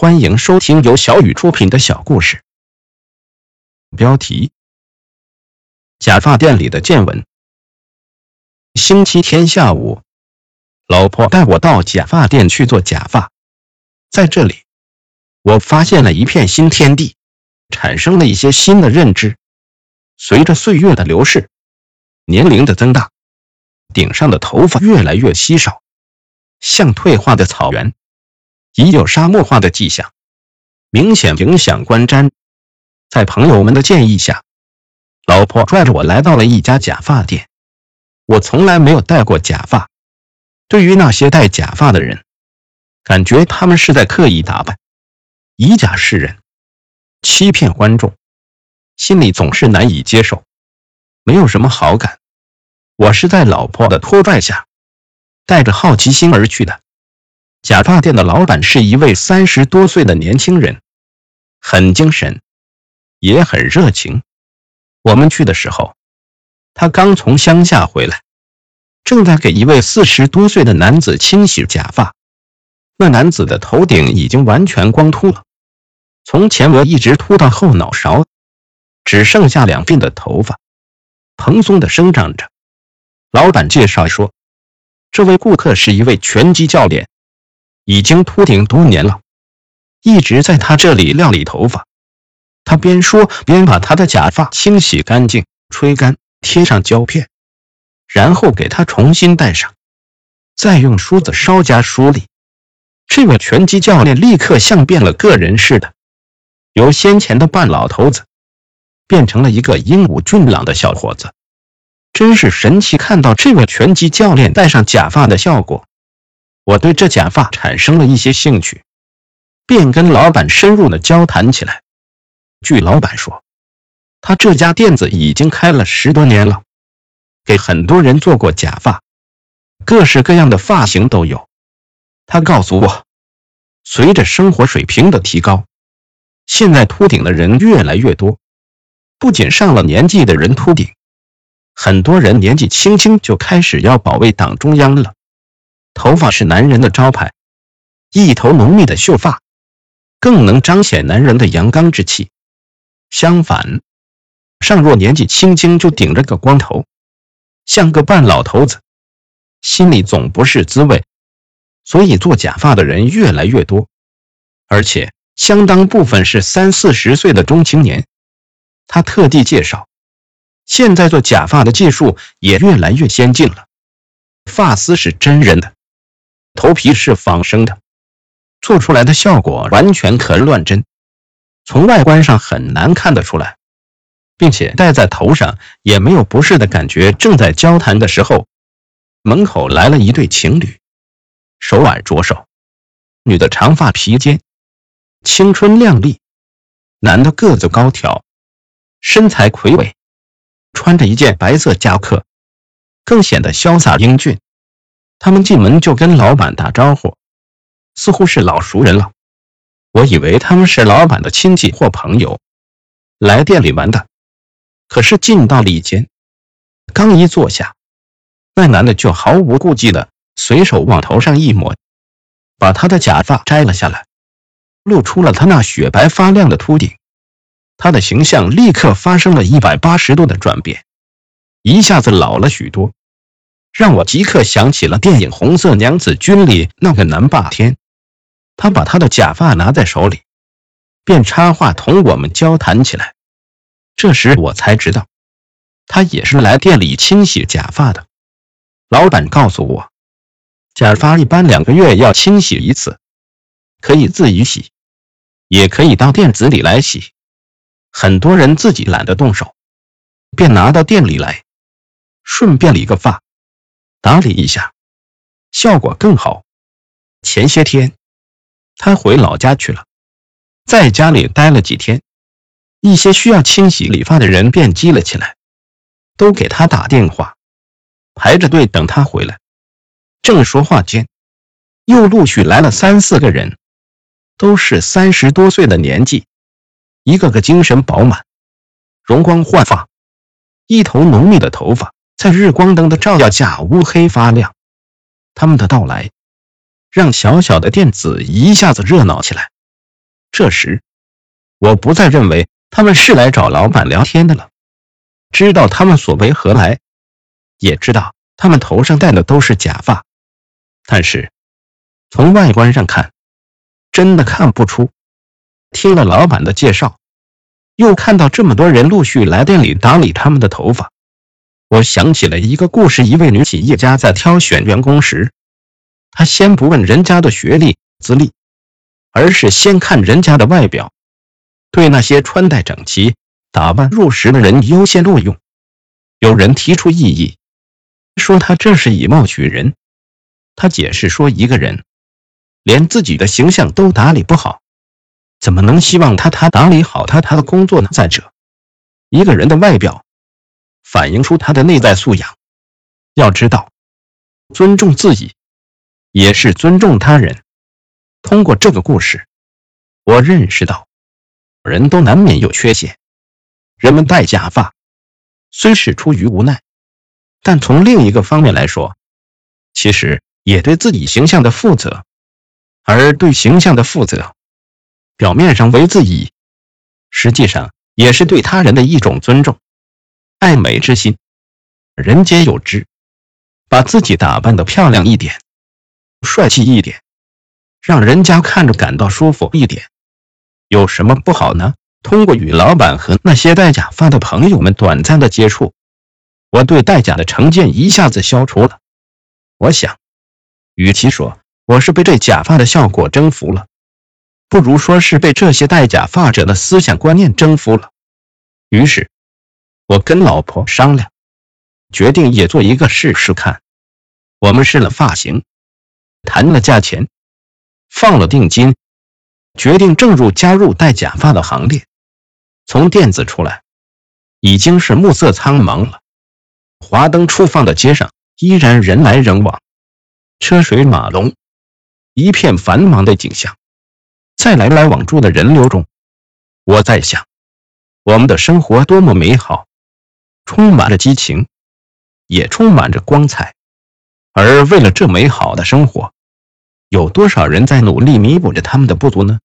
欢迎收听由小雨出品的小故事。标题：假发店里的见闻。星期天下午，老婆带我到假发店去做假发，在这里，我发现了一片新天地，产生了一些新的认知。随着岁月的流逝，年龄的增大，顶上的头发越来越稀少，像退化的草原。已有沙漠化的迹象，明显影响观瞻。在朋友们的建议下，老婆拽着我来到了一家假发店。我从来没有戴过假发，对于那些戴假发的人，感觉他们是在刻意打扮，以假示人，欺骗观众，心里总是难以接受，没有什么好感。我是在老婆的拖拽下，带着好奇心而去的。假发店的老板是一位三十多岁的年轻人，很精神，也很热情。我们去的时候，他刚从乡下回来，正在给一位四十多岁的男子清洗假发。那男子的头顶已经完全光秃了，从前额一直秃到后脑勺，只剩下两鬓的头发，蓬松的生长着。老板介绍说，这位顾客是一位拳击教练。已经秃顶多年了，一直在他这里料理头发。他边说边把他的假发清洗干净、吹干、贴上胶片，然后给他重新戴上，再用梳子稍加梳理。这位拳击教练立刻像变了个人似的，由先前的半老头子变成了一个英武俊朗的小伙子，真是神奇！看到这位拳击教练戴上假发的效果。我对这假发产生了一些兴趣，便跟老板深入的交谈起来。据老板说，他这家店子已经开了十多年了，给很多人做过假发，各式各样的发型都有。他告诉我，随着生活水平的提高，现在秃顶的人越来越多，不仅上了年纪的人秃顶，很多人年纪轻轻就开始要保卫党中央了。头发是男人的招牌，一头浓密的秀发更能彰显男人的阳刚之气。相反，尚若年纪轻轻就顶着个光头，像个半老头子，心里总不是滋味。所以做假发的人越来越多，而且相当部分是三四十岁的中青年。他特地介绍，现在做假发的技术也越来越先进了，发丝是真人的。头皮是仿生的，做出来的效果完全可乱真，从外观上很难看得出来，并且戴在头上也没有不适的感觉。正在交谈的时候，门口来了一对情侣，手挽着手，女的长发披肩，青春靓丽；男的个子高挑，身材魁伟，穿着一件白色夹克，更显得潇洒英俊。他们进门就跟老板打招呼，似乎是老熟人了。我以为他们是老板的亲戚或朋友，来店里玩的。可是进到里间，刚一坐下，那男的就毫无顾忌的随手往头上一抹，把他的假发摘了下来，露出了他那雪白发亮的秃顶。他的形象立刻发生了一百八十度的转变，一下子老了许多。让我即刻想起了电影《红色娘子军》里那个南霸天，他把他的假发拿在手里，便插话同我们交谈起来。这时我才知道，他也是来店里清洗假发的。老板告诉我，假发一般两个月要清洗一次，可以自己洗，也可以到店子里来洗。很多人自己懒得动手，便拿到店里来，顺便理个发。打理一下，效果更好。前些天，他回老家去了，在家里待了几天，一些需要清洗理发的人便积了起来，都给他打电话，排着队等他回来。正说话间，又陆续来了三四个人，都是三十多岁的年纪，一个个精神饱满，容光焕发，一头浓密的头发。在日光灯的照耀下，乌黑发亮。他们的到来，让小小的店子一下子热闹起来。这时，我不再认为他们是来找老板聊天的了。知道他们所为何来，也知道他们头上戴的都是假发，但是从外观上看，真的看不出。听了老板的介绍，又看到这么多人陆续来店里打理他们的头发，我想起了一个故事：一位女企业家在挑选员工时，她先不问人家的学历资历，而是先看人家的外表，对那些穿戴整齐。打扮入时的人优先录用。有人提出异议，说他这是以貌取人。他解释说，一个人连自己的形象都打理不好，怎么能希望他他打理好他他的工作呢？再者，一个人的外表反映出他的内在素养。要知道，尊重自己也是尊重他人。通过这个故事，我认识到，人都难免有缺陷。人们戴假发，虽是出于无奈，但从另一个方面来说，其实也对自己形象的负责。而对形象的负责，表面上为自己，实际上也是对他人的一种尊重。爱美之心，人皆有之。把自己打扮的漂亮一点，帅气一点，让人家看着感到舒服一点，有什么不好呢？通过与老板和那些戴假发的朋友们短暂的接触，我对戴假的成见一下子消除了。我想，与其说我是被这假发的效果征服了，不如说是被这些戴假发者的思想观念征服了。于是，我跟老婆商量，决定也做一个试试看。我们试了发型，谈了价钱，放了定金，决定正入加入戴假发的行列。从店子出来，已经是暮色苍茫了。华灯初放的街上依然人来人往，车水马龙，一片繁忙的景象。在来来往住的人流中，我在想，我们的生活多么美好，充满了激情，也充满着光彩。而为了这美好的生活，有多少人在努力弥补着他们的不足呢？